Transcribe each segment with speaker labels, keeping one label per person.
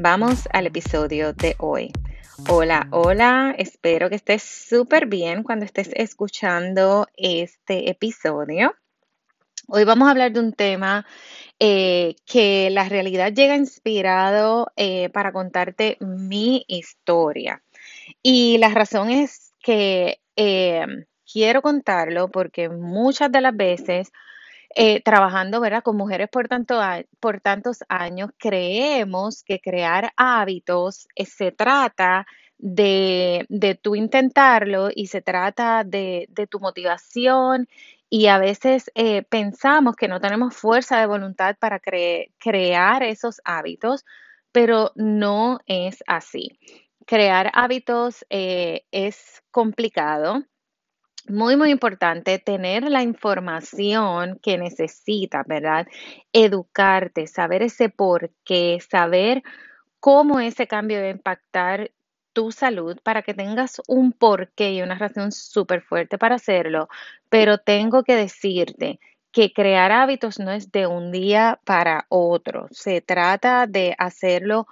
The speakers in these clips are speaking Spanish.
Speaker 1: Vamos al episodio de hoy. Hola, hola, espero que estés súper bien cuando estés escuchando este episodio. Hoy vamos a hablar de un tema eh, que la realidad llega inspirado eh, para contarte mi historia. Y la razón es que eh, quiero contarlo porque muchas de las veces eh, trabajando ¿verdad? con mujeres por, tanto, por tantos años, creemos que crear hábitos eh, se trata de, de tú intentarlo y se trata de, de tu motivación y a veces eh, pensamos que no tenemos fuerza de voluntad para crear esos hábitos, pero no es así. Crear hábitos es complicado muy, muy importante tener la información que necesitas, ¿verdad? Educarte, saber ese por qué, saber cómo ese cambio va a impactar tu salud para que tengas un porqué y una razón súper fuerte para hacerlo. Pero tengo que decirte que crear hábitos no es de un día para otro. Se trata de hacerlo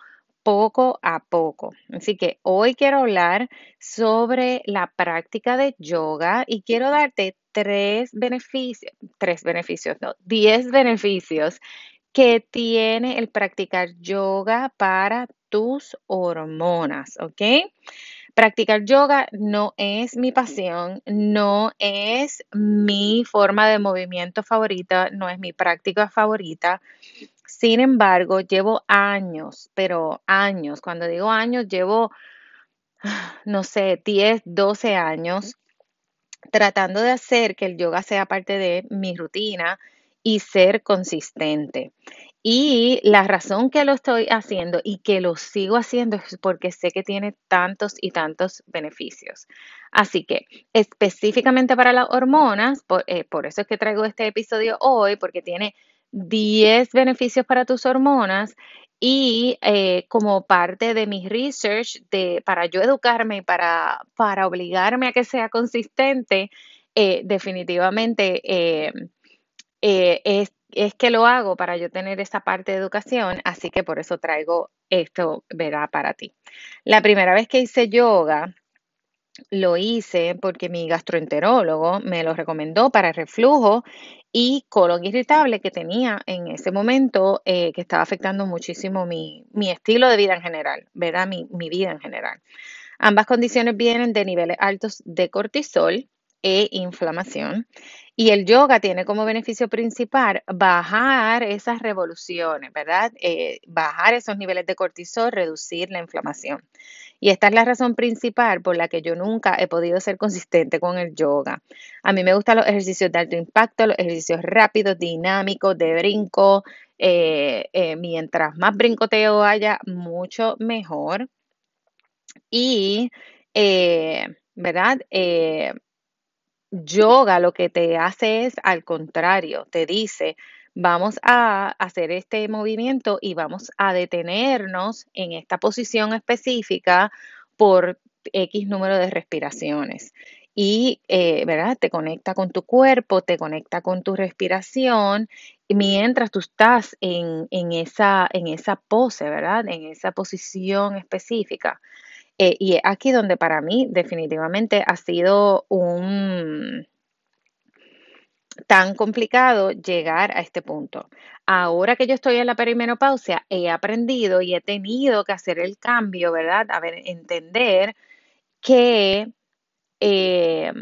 Speaker 1: poco a poco. Así que hoy quiero hablar sobre la práctica de yoga y quiero darte tres beneficios, tres beneficios, no, diez beneficios que tiene el practicar yoga para tus hormonas, ¿ok? Practicar yoga no es mi pasión, no es mi forma de movimiento favorita, no es mi práctica favorita. Sin embargo, llevo años, pero años, cuando digo años, llevo, no sé, 10, 12 años tratando de hacer que el yoga sea parte de mi rutina y ser consistente. Y la razón que lo estoy haciendo y que lo sigo haciendo es porque sé que tiene tantos y tantos beneficios. Así que específicamente para las hormonas, por, eh, por eso es que traigo este episodio hoy, porque tiene 10 beneficios para tus hormonas y eh, como parte de mi research de, para yo educarme, para, para obligarme a que sea consistente, eh, definitivamente eh, es, es, que lo hago para yo tener esa parte de educación, así que por eso traigo esto, verá, para ti. La primera vez que hice yoga, lo hice porque mi gastroenterólogo me lo recomendó para reflujo y colon irritable que tenía en ese momento eh, que estaba afectando muchísimo mi, estilo de vida en general, ¿verdad? Mi, mi, vida en general. Ambas condiciones vienen de niveles altos de cortisol e inflamación y el yoga tiene como beneficio principal bajar esas revoluciones, ¿verdad? Eh, bajar esos niveles de cortisol, reducir la inflamación. Y esta es la razón principal por la que yo nunca he podido ser consistente con el yoga. A mí me gustan los ejercicios de alto impacto, los ejercicios rápidos, dinámicos, de brinco. Eh, eh, mientras más brincoteo haya, mucho mejor. Y, ¿verdad? Yoga lo que te hace es al contrario, te dice, vamos a hacer este movimiento y vamos a detenernos en esta posición específica por X número de respiraciones. Y, eh, ¿verdad? Te conecta con tu cuerpo, te conecta con tu respiración mientras tú estás en, esa, en esa pose, ¿verdad? En esa posición específica. Eh, y aquí donde para mí definitivamente ha sido un, tan complicado llegar a este punto. Ahora que yo estoy en la perimenopausia, he aprendido y he tenido que hacer el cambio, ¿verdad? A ver, entender que eh,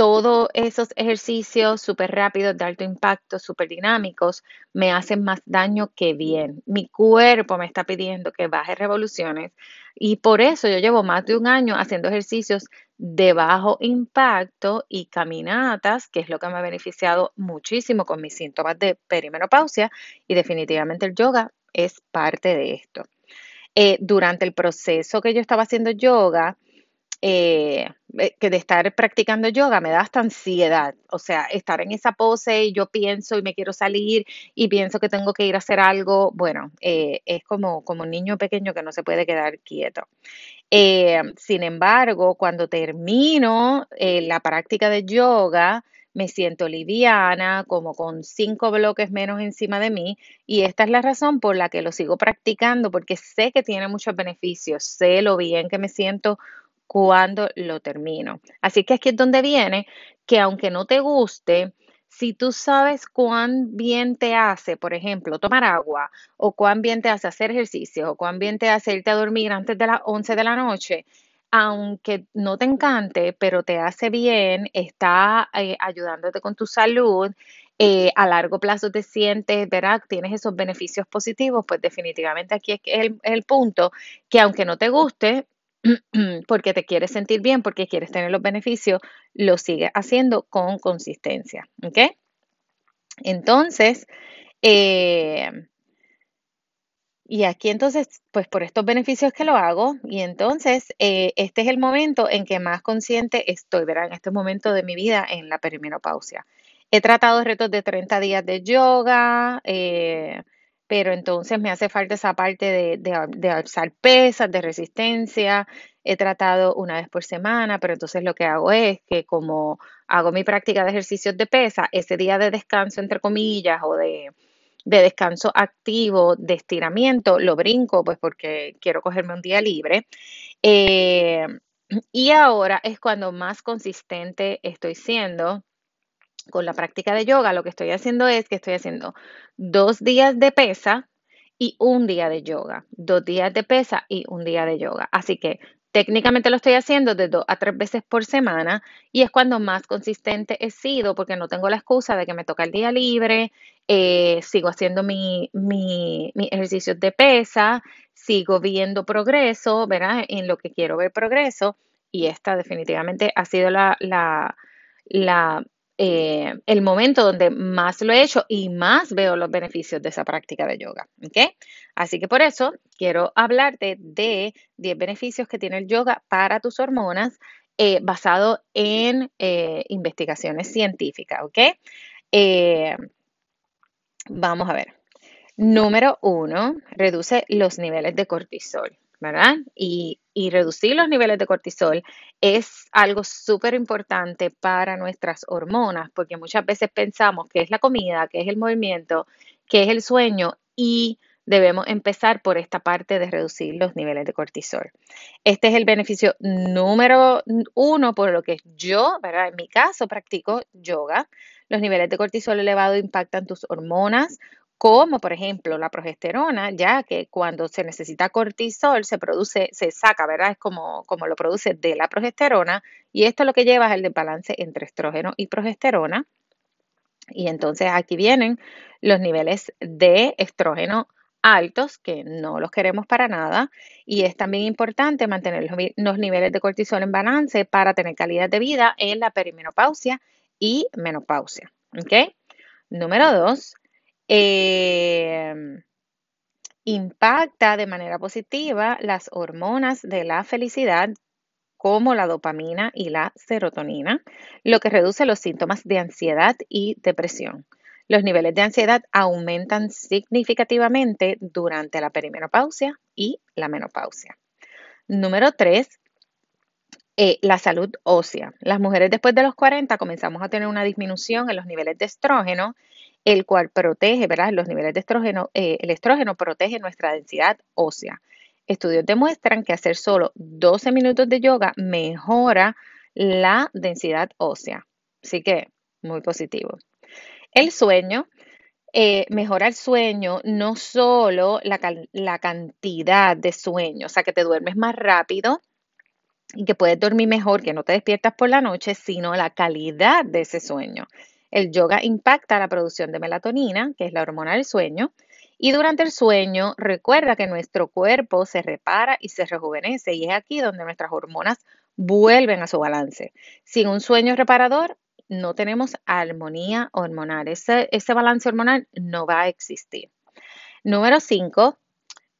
Speaker 1: todos esos ejercicios súper rápidos, de alto impacto, súper dinámicos, me hacen más daño que bien. Mi cuerpo me está pidiendo que baje revoluciones y por eso yo llevo más de un año haciendo ejercicios de bajo impacto y caminatas, que es lo que me ha beneficiado muchísimo con mis síntomas de perimenopausia y definitivamente el yoga es parte de esto. Eh, durante el proceso que yo estaba haciendo yoga, eh, que de estar practicando yoga me da hasta ansiedad. O sea, estar en esa pose y yo pienso y me quiero salir y pienso que tengo que ir a hacer algo, bueno, eh, es como, como un niño pequeño que no se puede quedar quieto. sin embargo, cuando termino la práctica de yoga, me siento liviana, como con cinco bloques menos encima de mí, y esta es la razón por la que lo sigo practicando, porque sé que tiene muchos beneficios, sé lo bien que me siento cuando lo termino. Así que aquí es donde viene que aunque no te guste, si tú sabes cuán bien te hace, por ejemplo, tomar agua, o cuán bien te hace hacer ejercicio, o cuán bien te hace irte a dormir antes de las 11 de la noche, aunque no te encante, pero te hace bien, está eh, ayudándote con tu salud, eh, a largo plazo te sientes, ¿verdad? Tienes esos beneficios positivos, pues definitivamente aquí es el, el punto que aunque no te guste, porque te quieres sentir bien, porque quieres tener los beneficios, lo sigues haciendo con consistencia. ¿Ok? Entonces, eh, y aquí entonces, pues por estos beneficios que lo hago, y entonces eh, este es el momento en que más consciente estoy, ¿verdad? En este momento de mi vida en la perimenopausia. He tratado retos de 30 días de yoga, eh, pero entonces me hace falta esa parte de, alzar pesas, de resistencia. He tratado una vez por semana, pero entonces lo que hago es que como hago mi práctica de ejercicios de pesa, ese día de descanso, entre comillas, o de, descanso activo, de estiramiento, lo brinco, pues porque quiero cogerme un día libre. Eh, y ahora es cuando más consistente estoy siendo con la práctica de yoga, lo que estoy haciendo es que estoy haciendo dos días de pesa y un día de yoga, dos días de pesa y un día de yoga. Así que técnicamente lo estoy haciendo de dos a tres veces por semana y es cuando más consistente he sido porque no tengo la excusa de que me toca el día libre, eh, sigo haciendo mi, mi, mis ejercicios de pesa, sigo viendo progreso, ¿verdad? En lo que quiero ver progreso y esta definitivamente ha sido la, la, la eh, el momento donde más lo he hecho y más veo los beneficios de esa práctica de yoga. Así que por eso quiero hablarte de 10 beneficios que tiene el yoga para tus hormonas eh, basado en eh, investigaciones científicas. vamos a ver. Número uno, reduce los niveles de cortisol. ¿verdad? Y, reducir los niveles de cortisol es algo súper importante para nuestras hormonas, porque muchas veces pensamos que es la comida, que es el movimiento, que es el sueño y debemos empezar por esta parte de reducir los niveles de cortisol. Este es el beneficio número uno por lo que yo. En mi caso practico yoga. Los niveles de cortisol elevado impactan tus hormonas, como por ejemplo la progesterona, ya que cuando se necesita cortisol se produce, se saca, ¿verdad? Es como, como lo produce de la progesterona y esto lo que lleva es el desbalance entre estrógeno y progesterona. Y entonces aquí vienen los niveles de estrógeno altos, que no los queremos para nada, y es también importante mantener los, niveles de cortisol en balance para tener calidad de vida en la perimenopausia y menopausia. ¿Ok? Número dos, Em, impacta de manera positiva las hormonas de la felicidad como la dopamina y la serotonina, lo que reduce los síntomas de ansiedad y depresión. Los niveles de ansiedad aumentan significativamente durante la perimenopausia y la menopausia. Número 3. Eh, la salud ósea. Las mujeres después de los 40 comenzamos a tener una disminución en los niveles de estrógeno el cual protege, ¿verdad? Los niveles de estrógeno, eh, el estrógeno protege nuestra densidad ósea. Estudios demuestran que hacer solo 12 minutos de yoga mejora la densidad ósea. Así que, muy positivo. El sueño, eh, mejora el sueño, no solo la, la cantidad de sueño, o sea, que te duermes más rápido, y que puedes dormir mejor, que no te despiertas por la noche, sino la calidad de ese sueño. El yoga impacta la producción de melatonina, que es la hormona del sueño, y durante el sueño recuerda que nuestro cuerpo se repara y se rejuvenece y es aquí donde nuestras hormonas vuelven a su balance. Sin un sueño reparador no tenemos armonía hormonal. Ese, balance hormonal no va a existir. Número 5,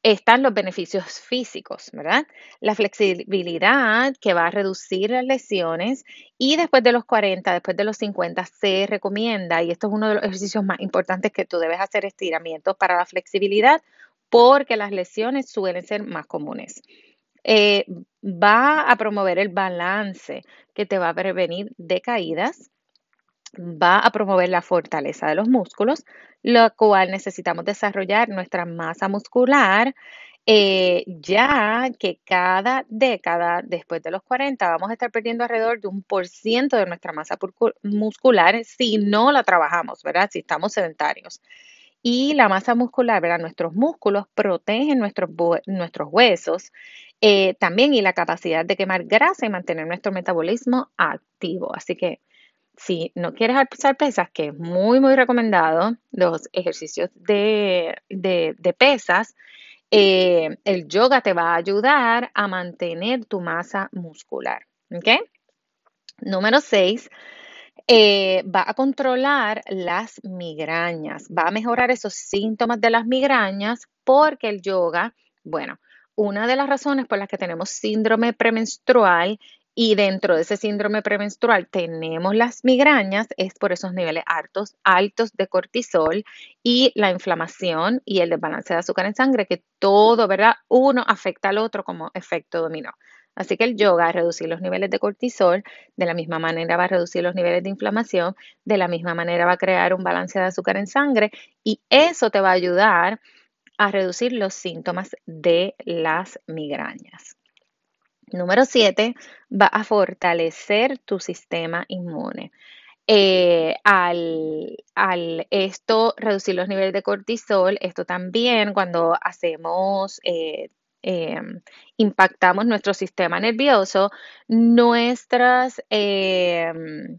Speaker 1: están los beneficios físicos, ¿verdad? La flexibilidad que va a reducir las lesiones y después de los 40, después de los 50 se recomienda, y esto es uno de los ejercicios más importantes que tú debes hacer estiramientos para la flexibilidad porque las lesiones suelen ser más comunes. Eh, va a promover el balance que te va a prevenir de caídas, va a promover la fortaleza de los músculos, lo cual necesitamos desarrollar nuestra masa muscular, eh, ya que cada década, después de los 40, vamos a estar perdiendo alrededor de un por ciento de nuestra masa muscular si no la trabajamos, ¿verdad? Si estamos sedentarios. Y la masa muscular, ¿verdad? Nuestros músculos protegen nuestros, huesos eh, también y la capacidad de quemar grasa y mantener nuestro metabolismo activo. Así que si no quieres alzar pesas, que es muy, muy recomendado, los ejercicios de, pesas, eh, el yoga te va a ayudar a mantener tu masa muscular. Número 6. Eh, va a controlar las migrañas, va a mejorar esos síntomas de las migrañas porque el yoga, bueno, una de las razones por las que tenemos síndrome premenstrual y dentro de ese síndrome premenstrual tenemos las migrañas, es por esos niveles altos, altos de cortisol y la inflamación y el desbalance de azúcar en sangre, que todo, ¿verdad? Uno afecta al otro como efecto dominó. Así que el yoga a reducir los niveles de cortisol, de la misma manera va a reducir los niveles de inflamación, de la misma manera va a crear un balance de azúcar en sangre y eso te va a ayudar a reducir los síntomas de las migrañas. Número 7, va a fortalecer tu sistema inmune. Eh, al, esto reducir los niveles de cortisol, esto también cuando hacemos, eh, em, impactamos nuestro sistema nervioso, nuestras em,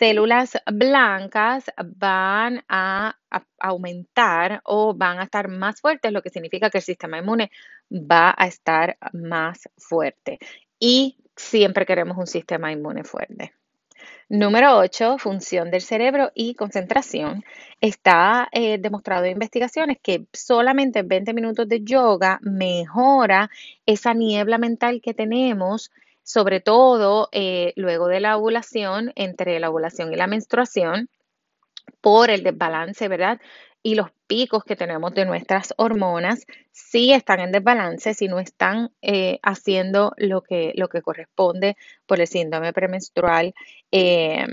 Speaker 1: células blancas van a, aumentar o van a estar más fuertes, lo que significa que el sistema inmune va a estar más fuerte. Y siempre queremos un sistema inmune fuerte. Número 8, función del cerebro y concentración. Está eh, demostrado en investigaciones que solamente 20 minutos de yoga mejora esa niebla mental que tenemos sobre todo eh, luego de la ovulación, entre la ovulación y la menstruación, por el desbalance, ¿verdad? Y los picos que tenemos de nuestras hormonas sí están en desbalance, si no están eh, haciendo lo que, lo que corresponde por el síndrome premenstrual. Eh,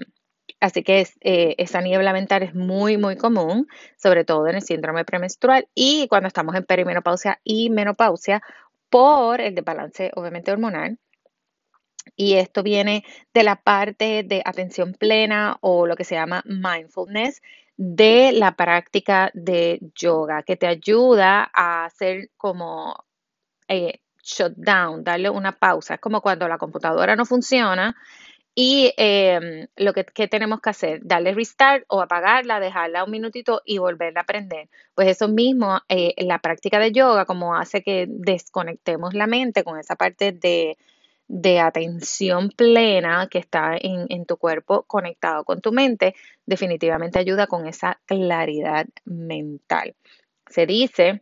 Speaker 1: así que esa niebla mental es muy, muy común, sobre todo en el síndrome premenstrual y cuando estamos en perimenopausia y menopausia por el desbalance, obviamente, hormonal. Y esto viene de la parte de atención plena o lo que se llama mindfulness de la práctica de yoga, que te ayuda a hacer como eh, shutdown, darle una pausa. Es como cuando la computadora no funciona y em, lo que, tenemos que hacer, darle restart o apagarla, dejarla un minutito y volverla a prender. Pues eso mismo, eh, la práctica de yoga, como hace que desconectemos la mente con esa parte de de atención plena que está en, tu cuerpo conectado con tu mente, definitivamente ayuda con esa claridad mental. Se dice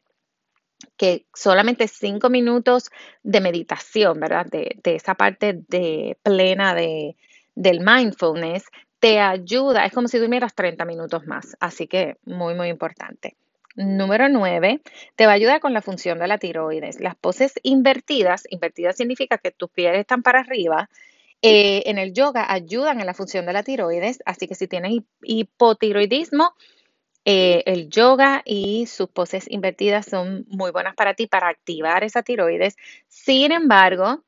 Speaker 1: que solamente cinco minutos de meditación, ¿verdad? De, esa parte de plena de, del mindfulness te ayuda, es como si durmieras 30 minutos más, así que muy, muy importante. Número 9, te va a ayudar con la función de la tiroides. Las poses invertidas, invertidas significa que tus pies están para arriba, eh, en el yoga ayudan en la función de la tiroides, así que si tienes hipotiroidismo, eh, el yoga y sus poses invertidas son muy buenas para ti para activar esa tiroides. Sin embargo,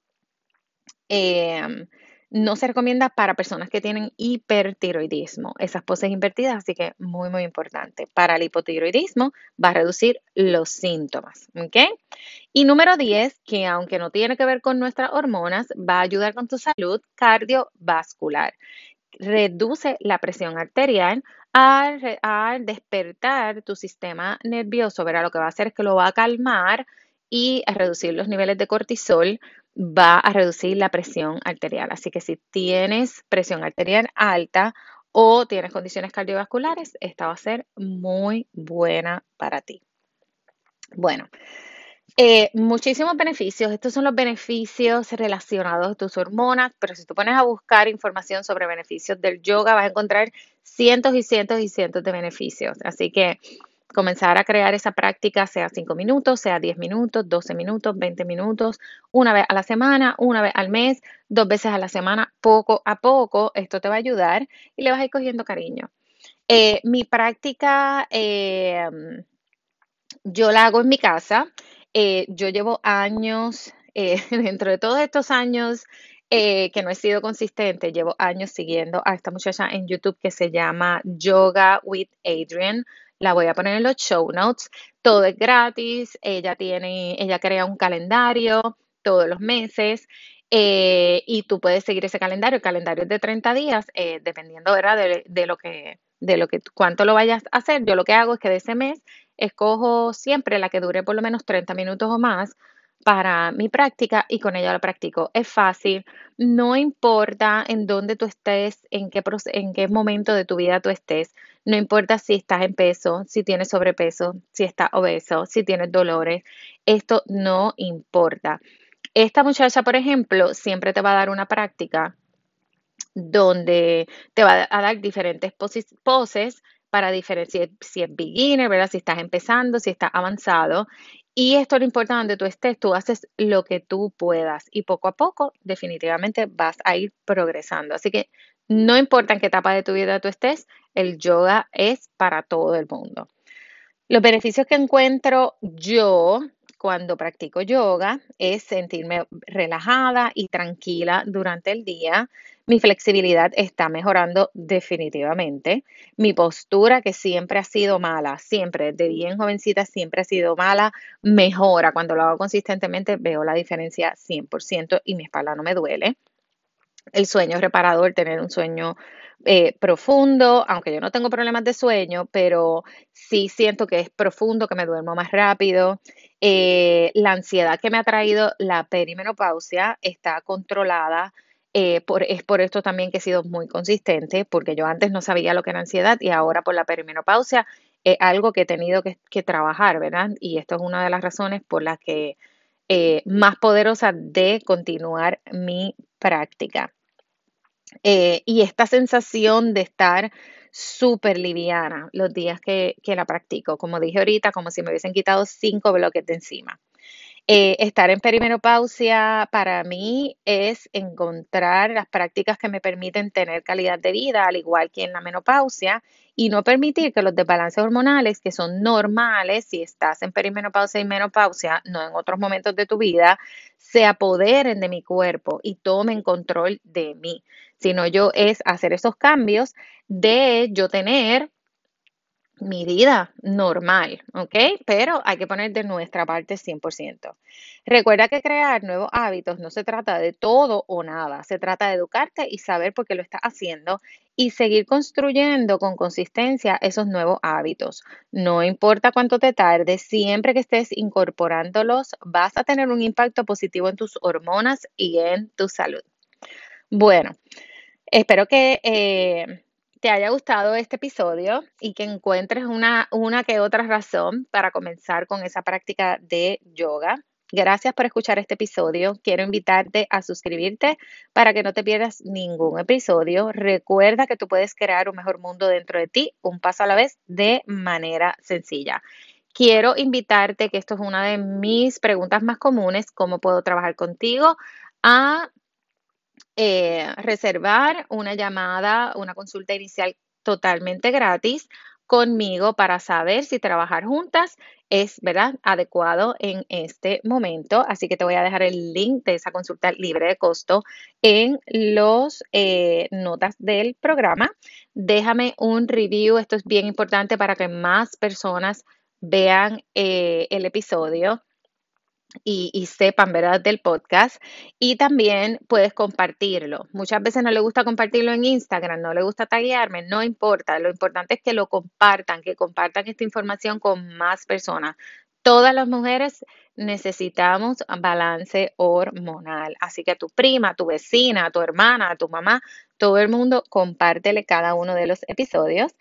Speaker 1: em, no se recomienda para personas que tienen hipertiroidismo, esas poses invertidas, así que muy, muy importante. Para el hipotiroidismo va a reducir los síntomas, ¿ok? Y número 10, que aunque no tiene que ver con nuestras hormonas, va a ayudar con tu salud cardiovascular. Reduce la presión arterial al, despertar tu sistema nervioso, verá lo que va a hacer es que lo va a calmar y a reducir los niveles de cortisol, va a reducir la presión arterial. Así que si tienes presión arterial alta o tienes condiciones cardiovasculares, esta va a ser muy buena para ti. Bueno, eh, muchísimos beneficios. Estos son los beneficios relacionados a tus hormonas, pero si tú pones a buscar información sobre beneficios del yoga, vas a encontrar cientos y cientos y cientos de beneficios. Así que comenzar a crear esa práctica, sea 5 minutos, sea 10 minutos, 12 minutos, 20 minutos, una vez a la semana, una vez al mes, dos veces a la semana, poco a poco, esto te va a ayudar y le vas a ir cogiendo cariño. Eh, mi práctica, eh, yo la hago en mi casa. Eh, yo llevo años, dentro de todos estos años que no he sido consistente, llevo años siguiendo a esta muchacha en YouTube que se llama Yoga with Adrian la voy a poner en los show notes. Todo es gratis. Ella tiene, ella crea un calendario todos los meses. Eh, y tú puedes seguir ese calendario. El calendario es de 30 días, eh, dependiendo ¿verdad? De, lo que, de lo que, cuánto lo vayas a hacer. Yo lo que hago es que de ese mes escojo siempre la que dure por lo menos 30 minutos o más para mi práctica y con ella la practico. Es fácil, no importa en dónde tú estés, en qué, en qué momento de tu vida tú estés, no importa si estás en peso, si tienes sobrepeso, si estás obeso, si tienes dolores, esto no importa. Esta muchacha, por ejemplo, siempre te va a dar una práctica donde te va a dar diferentes poses para diferenciar si es beginner, ¿verdad? Si estás empezando, si estás avanzado. Y esto no importa donde tú estés, tú haces lo que tú puedas y poco a poco definitivamente vas a ir progresando. Así que no importa en qué etapa de tu vida tú estés, el yoga es para todo el mundo. Los beneficios que encuentro yo cuando practico yoga es sentirme relajada y tranquila durante el día. Mi flexibilidad está mejorando definitivamente. Mi postura, que siempre ha sido mala, siempre, de bien jovencita, siempre ha sido mala, mejora. Cuando lo hago consistentemente veo la diferencia 100% y mi espalda no me duele. El sueño reparador, tener un sueño eh, profundo, aunque yo no tengo problemas de sueño, pero sí siento que es profundo, que me duermo más rápido. Eh, la ansiedad que me ha traído la perimenopausia está controlada. Eh, es por esto también que he sido muy consistente, porque yo antes no sabía lo que era ansiedad y ahora por la perimenopausia es algo que he tenido que, trabajar, ¿verdad? Y esto es una de las razones por las que más poderosa de continuar mi práctica. Eh, y esta sensación de estar súper liviana los días que, la practico, como dije ahorita, como si me hubiesen quitado cinco bloques de encima. Eh, estar en perimenopausia para mí es encontrar las prácticas que me permiten tener calidad de vida, al igual que en la menopausia, y no permitir que los desbalances hormonales, que son normales si estás en perimenopausia y menopausia, no en otros momentos de tu vida, se apoderen de mi cuerpo y tomen control de mí. Sino yo es hacer esos cambios de yo tener mi vida normal, ¿ok? Pero hay que poner de nuestra parte 100%. Recuerda que crear nuevos hábitos no se trata de todo o nada, se trata de educarte y saber por qué lo estás haciendo y seguir construyendo con consistencia esos nuevos hábitos. No importa cuánto te tarde, siempre que estés incorporándolos, vas a tener un impacto positivo en tus hormonas y en tu salud. Bueno, espero que eh, te haya gustado este episodio y que encuentres una, que otra razón para comenzar con esa práctica de yoga. Gracias por escuchar este episodio. Quiero invitarte a suscribirte para que no te pierdas ningún episodio. Recuerda que tú puedes crear un mejor mundo dentro de ti, un paso a la vez, de manera sencilla. Quiero invitarte, que esto es una de mis preguntas más comunes, cómo puedo trabajar contigo, a eh, reservar una llamada, una consulta inicial totalmente gratis conmigo para saber si trabajar juntas es, ¿verdad?, adecuado en este momento. Así que te voy a dejar el link de esa consulta libre de costo en las eh, notas del programa. Déjame un review, esto es bien importante para que más personas vean eh, el episodio y, sepan, ¿verdad?, del podcast. Y también puedes compartirlo. Muchas veces no le gusta compartirlo en Instagram, no le gusta taguearme, no importa. Lo importante es que lo compartan, que compartan esta información con más personas. Todas las mujeres necesitamos balance hormonal. Así que a tu prima, a tu vecina, a tu hermana, a tu mamá, todo el mundo, compártele cada uno de los episodios.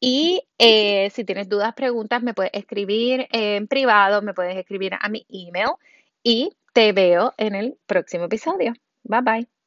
Speaker 1: Y eh, si tienes dudas, preguntas, me puedes escribir en privado, me puedes escribir a mi email y te veo en el próximo episodio. Bye bye.